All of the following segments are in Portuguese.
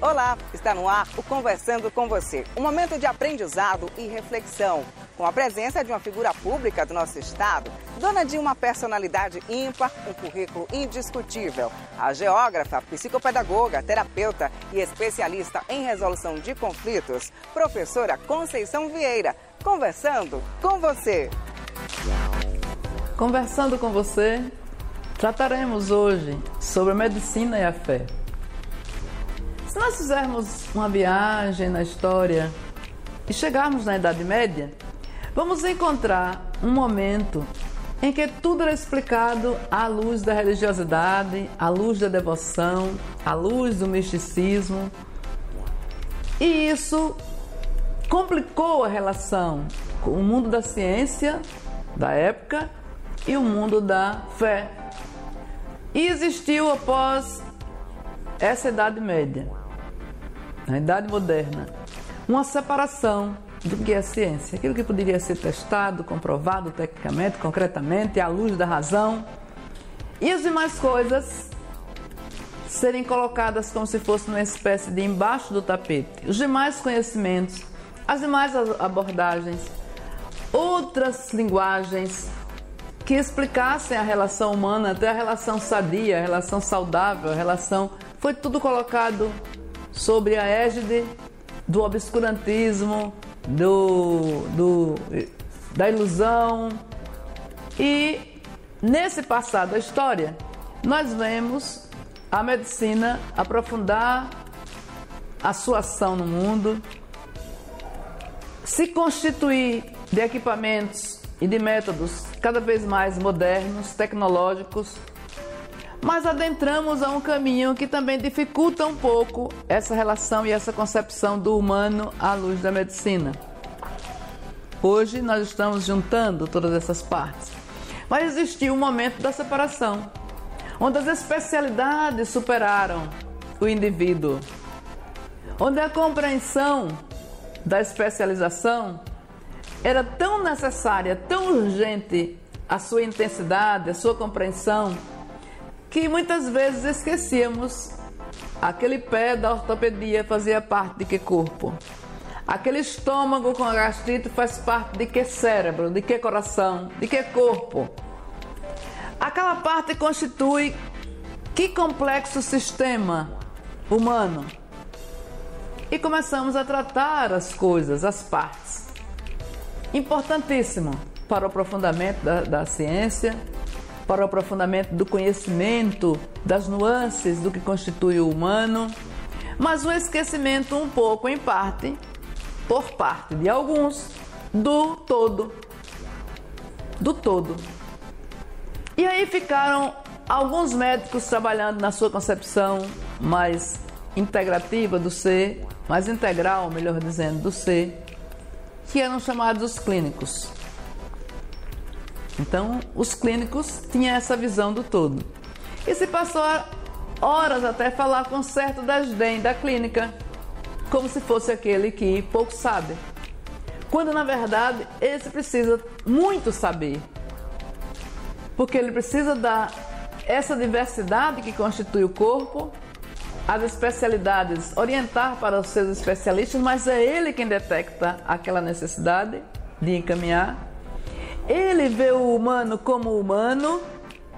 Olá, está no ar o Conversando com você. Um momento de aprendizado e reflexão. Com a presença de uma figura pública do nosso estado, dona de uma personalidade ímpar, um currículo indiscutível. A geógrafa, psicopedagoga, terapeuta e especialista em resolução de conflitos, professora Conceição Vieira. Conversando com você. Conversando com você, trataremos hoje sobre a medicina e a fé. Se nós fizermos uma viagem na história e chegarmos na Idade Média, vamos encontrar um momento em que tudo era explicado à luz da religiosidade, à luz da devoção, à luz do misticismo. E isso complicou a relação com o mundo da ciência da época e o mundo da fé. E existiu após essa Idade Média na Idade Moderna, uma separação do que é ciência, aquilo que poderia ser testado, comprovado tecnicamente, concretamente, à luz da razão, e as demais coisas serem colocadas como se fosse uma espécie de embaixo do tapete. Os demais conhecimentos, as demais abordagens, outras linguagens que explicassem a relação humana, até a relação sadia, a relação saudável, a relação. Foi tudo colocado sobre a égide do obscurantismo, do, do, da ilusão. E nesse passado da história, nós vemos a medicina aprofundar a sua ação no mundo, se constituir de equipamentos e de métodos cada vez mais modernos, tecnológicos, mas adentramos a um caminho que também dificulta um pouco essa relação e essa concepção do humano à luz da medicina. Hoje nós estamos juntando todas essas partes. Mas existiu um momento da separação, onde as especialidades superaram o indivíduo, onde a compreensão da especialização era tão necessária, tão urgente a sua intensidade, a sua compreensão que muitas vezes esquecíamos. Aquele pé da ortopedia fazia parte de que corpo? Aquele estômago com a gastrite faz parte de que cérebro, de que coração, de que corpo? Aquela parte constitui que complexo sistema humano? E começamos a tratar as coisas, as partes. Importantíssimo para o aprofundamento da, da ciência, para o aprofundamento do conhecimento das nuances do que constitui o humano, mas o esquecimento um pouco em parte, por parte de alguns, do todo. Do todo. E aí ficaram alguns médicos trabalhando na sua concepção mais integrativa do ser, mais integral, melhor dizendo, do ser, que eram chamados os clínicos. Então, os clínicos tinham essa visão do todo. E se passou horas até falar com certo desdém da clínica, como se fosse aquele que pouco sabe. Quando na verdade esse precisa muito saber. Porque ele precisa dar essa diversidade que constitui o corpo, as especialidades, orientar para os seus especialistas, mas é ele quem detecta aquela necessidade de encaminhar ele vê o humano como humano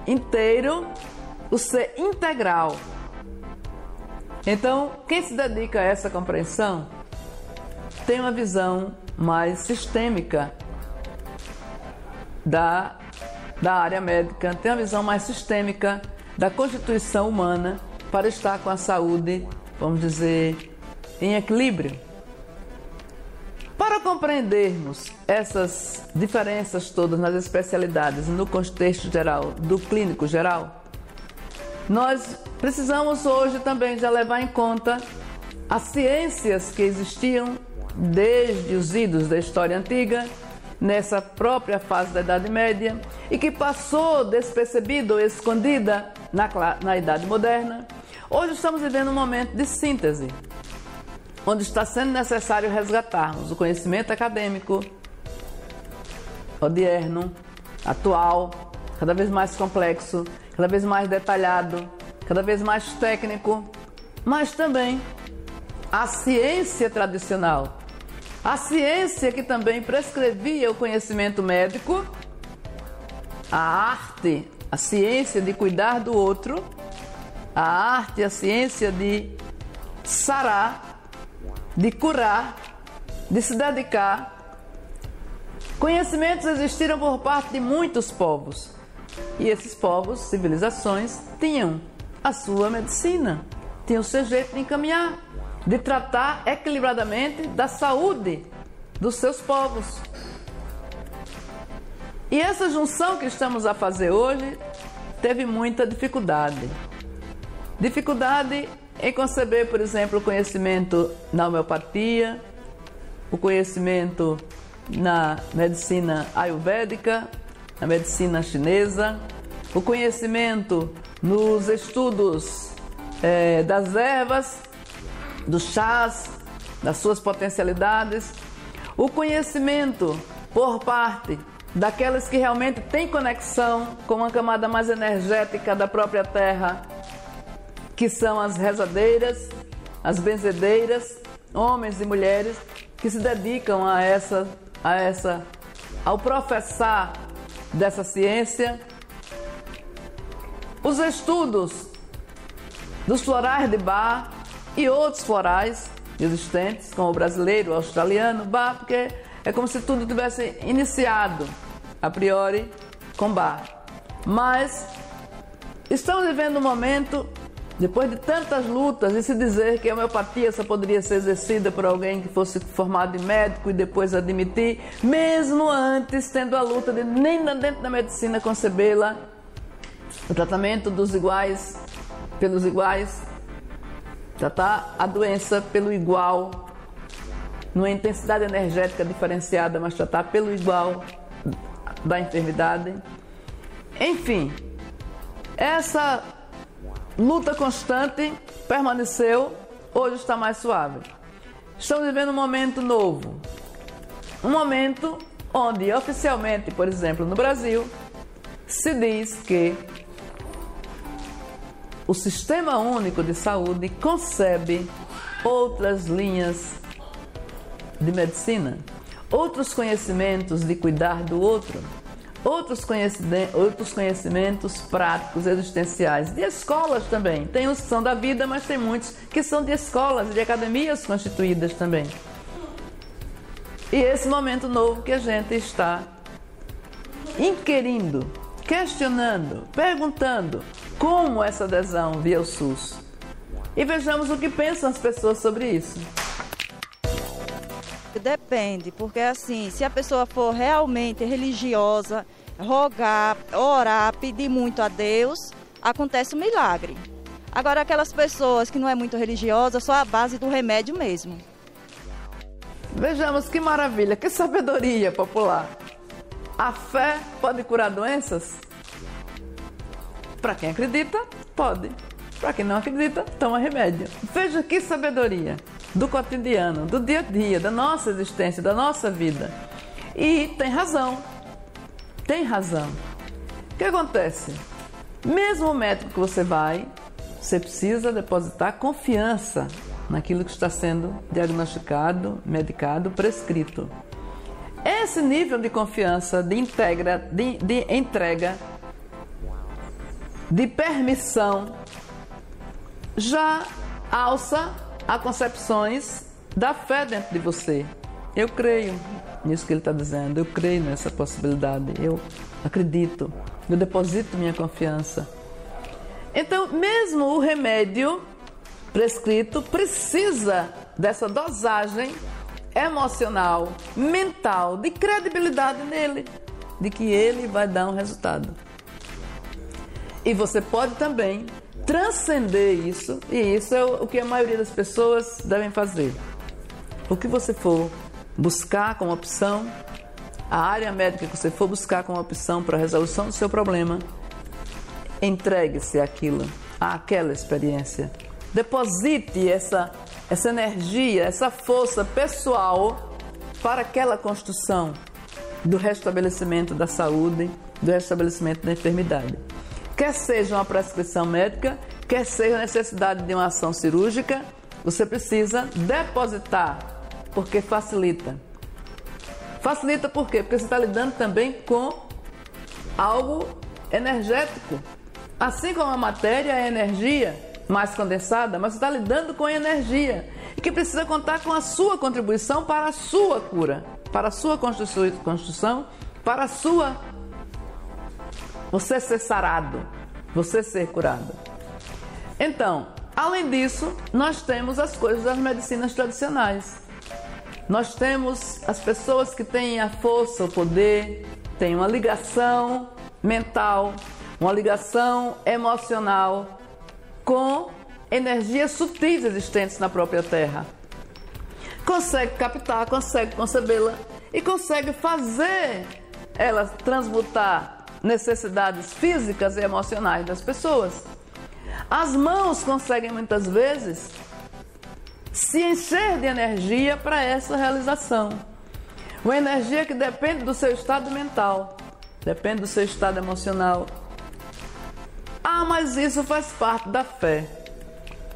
inteiro, o ser integral. Então, quem se dedica a essa compreensão tem uma visão mais sistêmica da, da área médica, tem uma visão mais sistêmica da constituição humana para estar com a saúde, vamos dizer, em equilíbrio. Para compreendermos essas diferenças todas nas especialidades no contexto geral do clínico geral, nós precisamos hoje também já levar em conta as ciências que existiam desde os idos da história antiga, nessa própria fase da Idade Média, e que passou despercebida ou escondida na, na Idade Moderna. Hoje estamos vivendo um momento de síntese onde está sendo necessário resgatarmos o conhecimento acadêmico, odierno, atual, cada vez mais complexo, cada vez mais detalhado, cada vez mais técnico, mas também a ciência tradicional. A ciência que também prescrevia o conhecimento médico, a arte, a ciência de cuidar do outro, a arte, a ciência de sarar, de curar, de se dedicar. Conhecimentos existiram por parte de muitos povos. E esses povos, civilizações, tinham a sua medicina, tinham o seu jeito de encaminhar, de tratar equilibradamente da saúde dos seus povos. E essa junção que estamos a fazer hoje teve muita dificuldade. Dificuldade em conceber, por exemplo, o conhecimento na homeopatia, o conhecimento na medicina ayurvédica, na medicina chinesa, o conhecimento nos estudos é, das ervas, dos chás, das suas potencialidades, o conhecimento por parte daquelas que realmente têm conexão com uma camada mais energética da própria terra, que são as rezadeiras, as benzedeiras, homens e mulheres que se dedicam a essa, a essa, ao professar dessa ciência. Os estudos dos florais de Bar e outros florais existentes, como o brasileiro, o australiano, Bar, porque é como se tudo tivesse iniciado a priori com Bar. Mas estamos vivendo um momento depois de tantas lutas e se dizer que a homeopatia só poderia ser exercida por alguém que fosse formado em médico e depois admitir, mesmo antes tendo a luta de nem dentro da medicina concebê-la, o tratamento dos iguais pelos iguais, tratar a doença pelo igual, numa intensidade energética diferenciada, mas tratar pelo igual da enfermidade. Enfim, essa luta constante permaneceu, hoje está mais suave. Estamos vivendo um momento novo. Um momento onde oficialmente, por exemplo, no Brasil, se diz que o Sistema Único de Saúde concebe outras linhas de medicina, outros conhecimentos de cuidar do outro outros outros conhecimentos práticos, existenciais, de escolas também. Tem os que são da vida, mas tem muitos que são de escolas, de academias constituídas também. E esse momento novo que a gente está inquirindo, questionando, perguntando como essa adesão via o SUS. E vejamos o que pensam as pessoas sobre isso. Depende, porque assim, se a pessoa for realmente religiosa, rogar, orar, pedir muito a Deus, acontece um milagre. Agora, aquelas pessoas que não é muito religiosa, só a base do remédio mesmo. Vejamos que maravilha, que sabedoria popular. A fé pode curar doenças? Para quem acredita, pode. Para quem não acredita, toma remédio. Veja que sabedoria do cotidiano, do dia a dia, da nossa existência, da nossa vida. E tem razão tem razão. O que acontece? Mesmo o médico que você vai, você precisa depositar confiança naquilo que está sendo diagnosticado, medicado, prescrito. Esse nível de confiança, de, integra, de, de entrega, de permissão, já alça a concepções da fé dentro de você. Eu creio, nisso que ele está dizendo. Eu creio nessa possibilidade. Eu acredito. Eu deposito minha confiança. Então, mesmo o remédio prescrito precisa dessa dosagem emocional, mental, de credibilidade nele, de que ele vai dar um resultado. E você pode também transcender isso, e isso é o que a maioria das pessoas devem fazer. O que você for buscar como opção a área médica que você for buscar como opção para a resolução do seu problema, entregue-se àquilo, àquela experiência. Deposite essa, essa energia, essa força pessoal para aquela construção do restabelecimento da saúde, do restabelecimento da enfermidade. Quer seja uma prescrição médica, quer seja necessidade de uma ação cirúrgica, você precisa depositar, porque facilita. Facilita por quê? Porque você está lidando também com algo energético. Assim como a matéria é energia mais condensada, mas você está lidando com energia e que precisa contar com a sua contribuição para a sua cura, para a sua construção, para a sua. Você ser sarado, você ser curado. Então, além disso, nós temos as coisas das medicinas tradicionais. Nós temos as pessoas que têm a força, o poder, têm uma ligação mental, uma ligação emocional com energias sutis existentes na própria Terra. Consegue captar, consegue concebê-la e consegue fazer ela transmutar necessidades físicas e emocionais das pessoas. As mãos conseguem muitas vezes se encher de energia para essa realização. Uma energia que depende do seu estado mental, depende do seu estado emocional. Ah, mas isso faz parte da fé.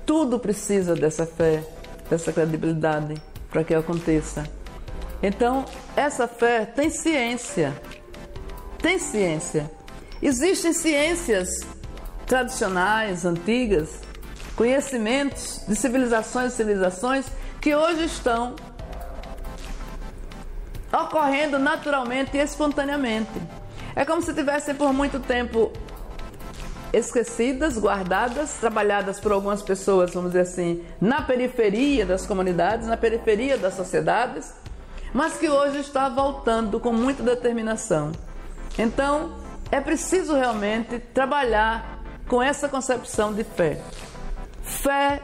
Tudo precisa dessa fé, dessa credibilidade para que aconteça. Então, essa fé tem ciência. Tem ciência. Existem ciências tradicionais, antigas, conhecimentos de civilizações e civilizações que hoje estão ocorrendo naturalmente e espontaneamente. É como se tivessem por muito tempo esquecidas, guardadas, trabalhadas por algumas pessoas, vamos dizer assim, na periferia das comunidades, na periferia das sociedades, mas que hoje está voltando com muita determinação. Então, é preciso realmente trabalhar com essa concepção de fé. Fé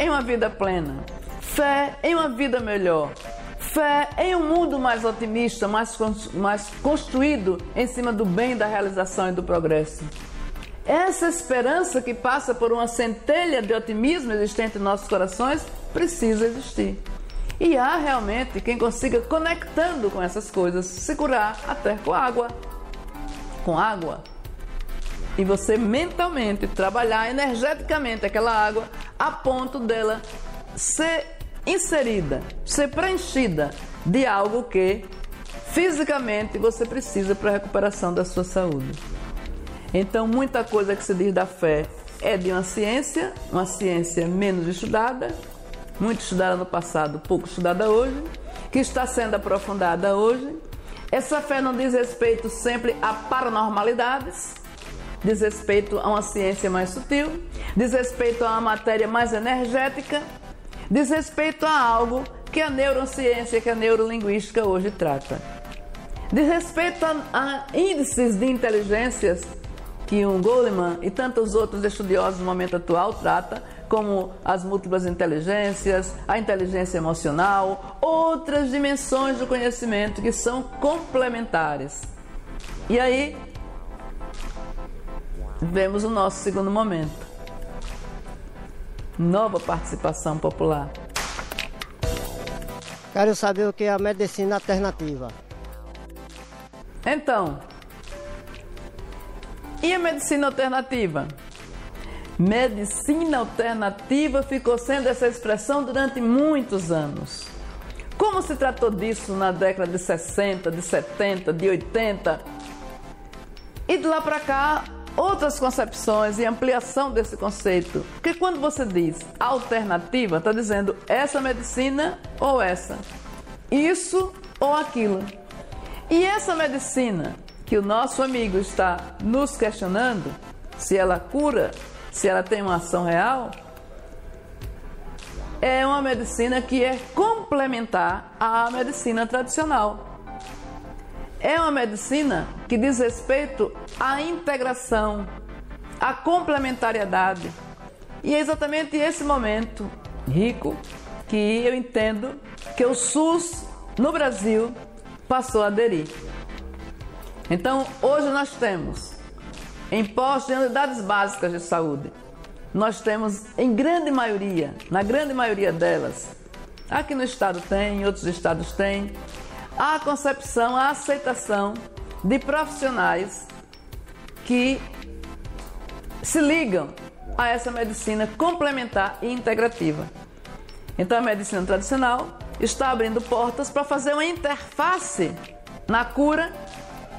em uma vida plena, fé em uma vida melhor, fé em um mundo mais otimista, mais, mais construído em cima do bem, da realização e do progresso. Essa esperança que passa por uma centelha de otimismo existente em nossos corações precisa existir. E há realmente quem consiga, conectando com essas coisas, se curar até com água. Com água, e você mentalmente trabalhar energeticamente aquela água a ponto dela ser inserida, ser preenchida de algo que fisicamente você precisa para a recuperação da sua saúde. Então, muita coisa que se diz da fé é de uma ciência, uma ciência menos estudada, muito estudada no passado, pouco estudada hoje, que está sendo aprofundada hoje. Essa fé não diz respeito sempre a paranormalidades, diz respeito a uma ciência mais sutil, diz respeito a uma matéria mais energética, diz respeito a algo que a neurociência, que a neurolinguística hoje trata. Diz respeito a, a índices de inteligências que um Goleman e tantos outros estudiosos no momento atual trata, como as múltiplas inteligências, a inteligência emocional, outras dimensões do conhecimento que são complementares. E aí vemos o nosso segundo momento. Nova participação popular. Quero saber o que é a medicina alternativa. Então, e a medicina alternativa? Medicina alternativa ficou sendo essa expressão durante muitos anos. Como se tratou disso na década de 60, de 70, de 80? E de lá para cá, outras concepções e ampliação desse conceito. Porque quando você diz alternativa, está dizendo essa medicina ou essa, isso ou aquilo. E essa medicina que o nosso amigo está nos questionando, se ela cura, se ela tem uma ação real, é uma medicina que é complementar à medicina tradicional. É uma medicina que diz respeito à integração, à complementariedade. E é exatamente esse momento rico que eu entendo que o SUS no Brasil passou a aderir. Então, hoje nós temos em postos de unidades básicas de saúde. Nós temos, em grande maioria, na grande maioria delas, aqui no estado tem, em outros estados tem, a concepção, a aceitação de profissionais que se ligam a essa medicina complementar e integrativa. Então, a medicina tradicional está abrindo portas para fazer uma interface na cura,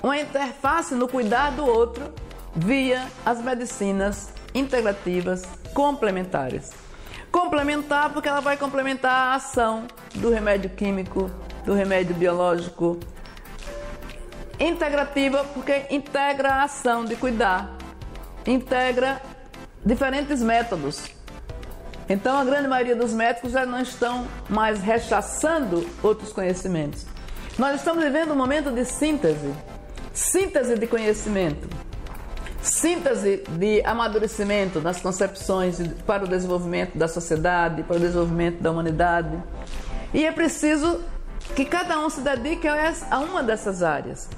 uma interface no cuidar do outro via as medicinas integrativas complementares. Complementar porque ela vai complementar a ação do remédio químico, do remédio biológico. Integrativa porque integra a ação de cuidar, integra diferentes métodos. Então, a grande maioria dos médicos já não estão mais rechaçando outros conhecimentos. Nós estamos vivendo um momento de síntese síntese de conhecimento, síntese de amadurecimento nas concepções para o desenvolvimento da sociedade, para o desenvolvimento da humanidade. E é preciso que cada um se dedique a uma dessas áreas.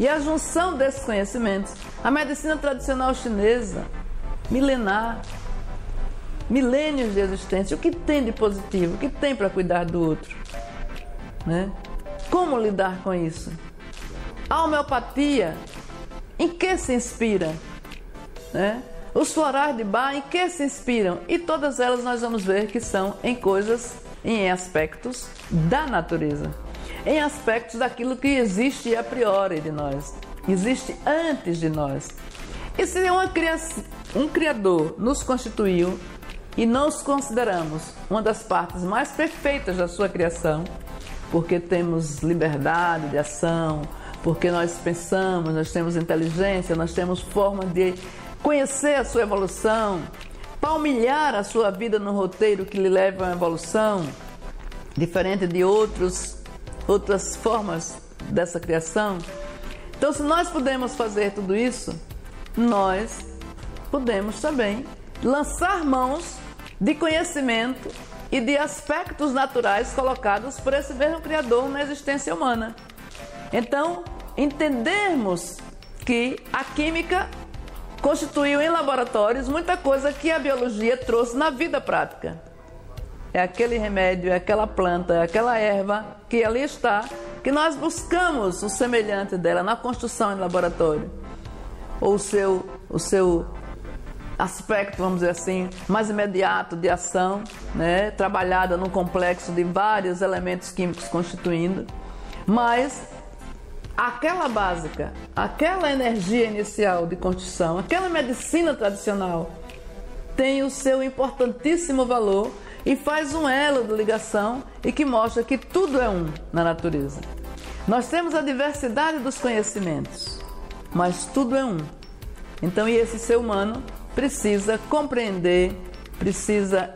E a junção desses conhecimentos, a medicina tradicional chinesa, milenar, milênios de existência, o que tem de positivo, o que tem para cuidar do outro? Né? Como lidar com isso? A homeopatia, em que se inspira? Né? Os florais de bar, em que se inspiram? E todas elas nós vamos ver que são em coisas, em aspectos da natureza, em aspectos daquilo que existe a priori de nós, existe antes de nós. E se uma criança, um Criador nos constituiu e nós consideramos uma das partes mais perfeitas da sua criação, porque temos liberdade de ação, porque nós pensamos, nós temos inteligência, nós temos forma de conhecer a sua evolução, palmilhar a sua vida no roteiro que lhe leva à evolução, diferente de outros, outras formas dessa criação. Então, se nós podemos fazer tudo isso, nós podemos também lançar mãos de conhecimento e de aspectos naturais colocados por esse mesmo Criador na existência humana. Então, entendermos que a química constituiu em laboratórios muita coisa que a biologia trouxe na vida prática. É aquele remédio, é aquela planta, é aquela erva que ali está, que nós buscamos o semelhante dela na construção em laboratório. Ou o seu, o seu aspecto, vamos dizer assim, mais imediato de ação, né? trabalhada num complexo de vários elementos químicos constituindo, mas aquela básica, aquela energia inicial de construção, aquela medicina tradicional tem o seu importantíssimo valor e faz um elo de ligação e que mostra que tudo é um na natureza. Nós temos a diversidade dos conhecimentos, mas tudo é um. Então, e esse ser humano precisa compreender, precisa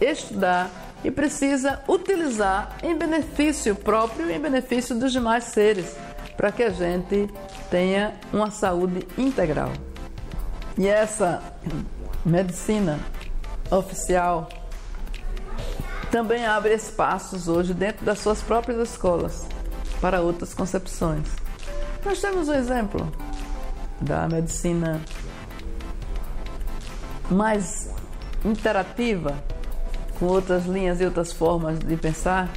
estudar e precisa utilizar em benefício próprio e em benefício dos demais seres para que a gente tenha uma saúde integral. E essa medicina oficial também abre espaços hoje dentro das suas próprias escolas para outras concepções. Nós temos um exemplo da medicina mais interativa, com outras linhas e outras formas de pensar,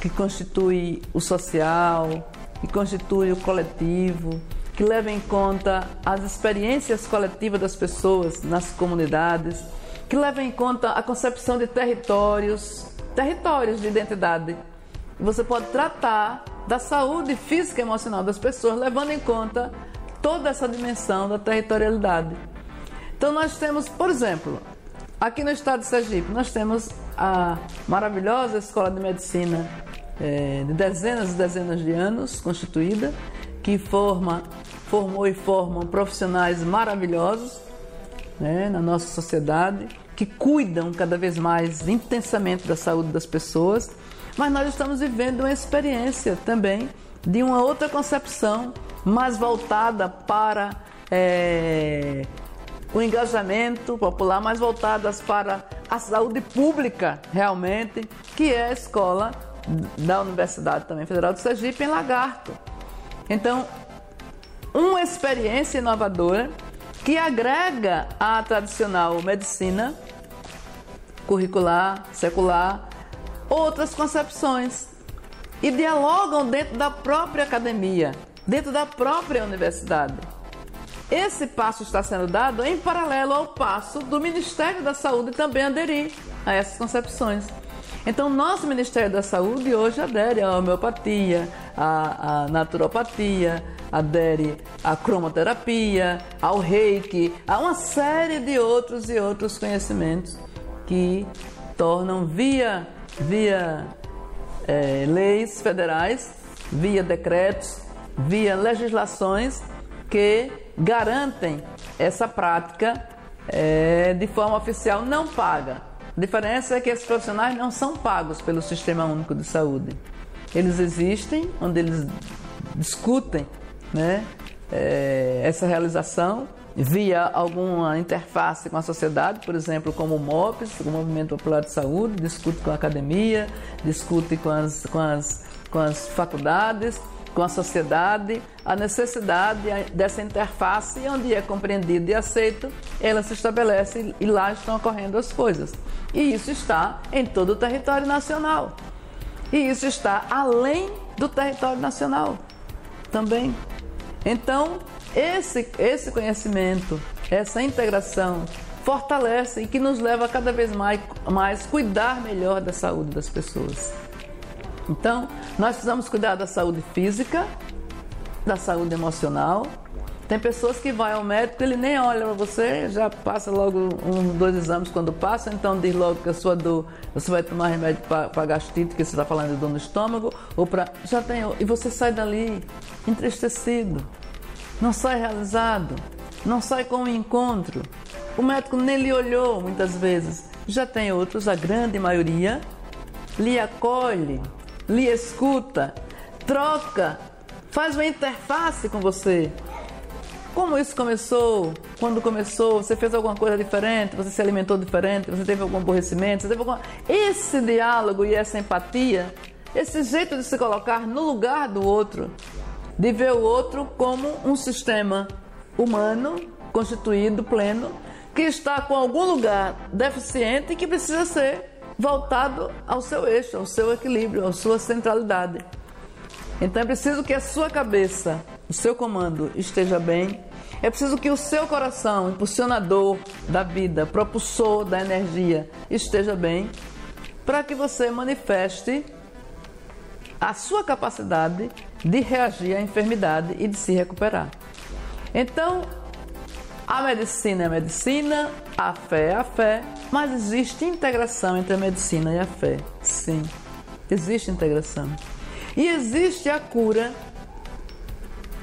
que constitui o social, que constitui o coletivo, que leva em conta as experiências coletivas das pessoas nas comunidades, que leva em conta a concepção de territórios, territórios de identidade. Você pode tratar da saúde física e emocional das pessoas, levando em conta toda essa dimensão da territorialidade. Então nós temos, por exemplo, aqui no estado de Sergipe, nós temos a maravilhosa Escola de Medicina é, de dezenas e dezenas de anos constituída, que forma, formou e formam profissionais maravilhosos né, na nossa sociedade, que cuidam cada vez mais intensamente da saúde das pessoas, mas nós estamos vivendo uma experiência também de uma outra concepção mais voltada para é, o engajamento popular, mais voltadas para a saúde pública realmente, que é a escola da Universidade também Federal de Sergipe em Lagarto. Então, uma experiência inovadora que agrega à tradicional medicina curricular, secular, outras concepções e dialogam dentro da própria academia, dentro da própria universidade. Esse passo está sendo dado em paralelo ao passo do Ministério da Saúde também aderir a essas concepções. Então, nosso Ministério da Saúde hoje adere à homeopatia, à, à naturopatia, adere à cromoterapia, ao reiki, a uma série de outros e outros conhecimentos que tornam via, via é, leis federais, via decretos, via legislações que garantem essa prática é, de forma oficial não paga. A diferença é que esses profissionais não são pagos pelo Sistema Único de Saúde. Eles existem, onde eles discutem né, é, essa realização via alguma interface com a sociedade, por exemplo, como o MOPS, o Movimento Popular de Saúde, discute com a academia, discute com as, com as, com as faculdades, com a sociedade, a necessidade dessa interface, onde é compreendido e aceito, ela se estabelece e lá estão ocorrendo as coisas. E isso está em todo o território nacional. E isso está além do território nacional também. Então, esse, esse conhecimento, essa integração, fortalece e que nos leva a cada vez mais, mais cuidar melhor da saúde das pessoas. Então, nós precisamos cuidar da saúde física, da saúde emocional. Tem pessoas que vão ao médico, ele nem olha para você, já passa logo um, dois exames quando passa, então diz logo que a sua dor, você vai tomar remédio para gastrite, que você está falando de dor no estômago, ou para. Já tem. E você sai dali entristecido, não sai realizado, não sai com um encontro. O médico nem lhe olhou muitas vezes. Já tem outros, a grande maioria, lhe acolhe, lhe escuta, troca, faz uma interface com você. Como isso começou? Quando começou? Você fez alguma coisa diferente? Você se alimentou diferente? Você teve algum aborrecimento? Você teve. Esse diálogo e essa empatia, esse jeito de se colocar no lugar do outro, de ver o outro como um sistema humano, constituído, pleno, que está com algum lugar deficiente e que precisa ser voltado ao seu eixo, ao seu equilíbrio, à sua centralidade. Então é preciso que a sua cabeça, o seu comando esteja bem. É preciso que o seu coração, impulsionador da vida, propulsor da energia, esteja bem, para que você manifeste a sua capacidade de reagir à enfermidade e de se recuperar. Então, a medicina é medicina, a fé é a fé, mas existe integração entre a medicina e a fé. Sim, existe integração. E existe a cura,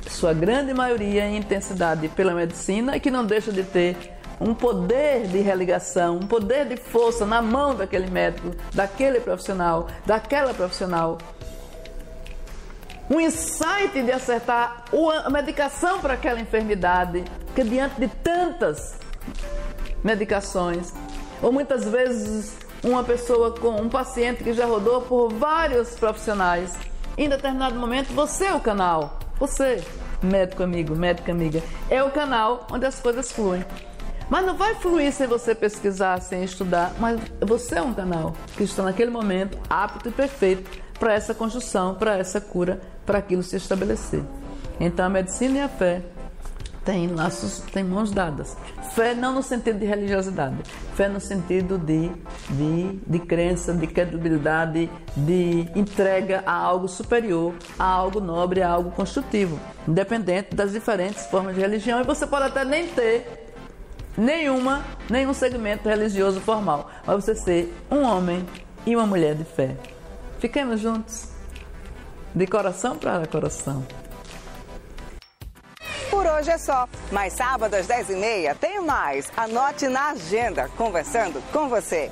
sua grande maioria em intensidade pela medicina, que não deixa de ter um poder de religação, um poder de força na mão daquele médico, daquele profissional, daquela profissional. Um insight de acertar a medicação para aquela enfermidade, que diante de tantas medicações, ou muitas vezes uma pessoa com um paciente que já rodou por vários profissionais, em determinado momento você é o canal, você, médico amigo, médica amiga, é o canal onde as coisas fluem. Mas não vai fluir sem você pesquisar, sem estudar, mas você é um canal que está naquele momento apto e perfeito para essa construção, para essa cura, para aquilo se estabelecer. Então a medicina e a fé tem laços, tem mãos dadas. Fé não no sentido de religiosidade, fé no sentido de, de, de crença, de credibilidade, de entrega a algo superior, a algo nobre, a algo construtivo, independente das diferentes formas de religião. E você pode até nem ter nenhuma, nenhum segmento religioso formal, mas você ser um homem e uma mulher de fé. Fiquemos juntos, de coração para coração. Por hoje é só. Mas sábado às 10h30 tem mais. Anote na agenda, conversando com você.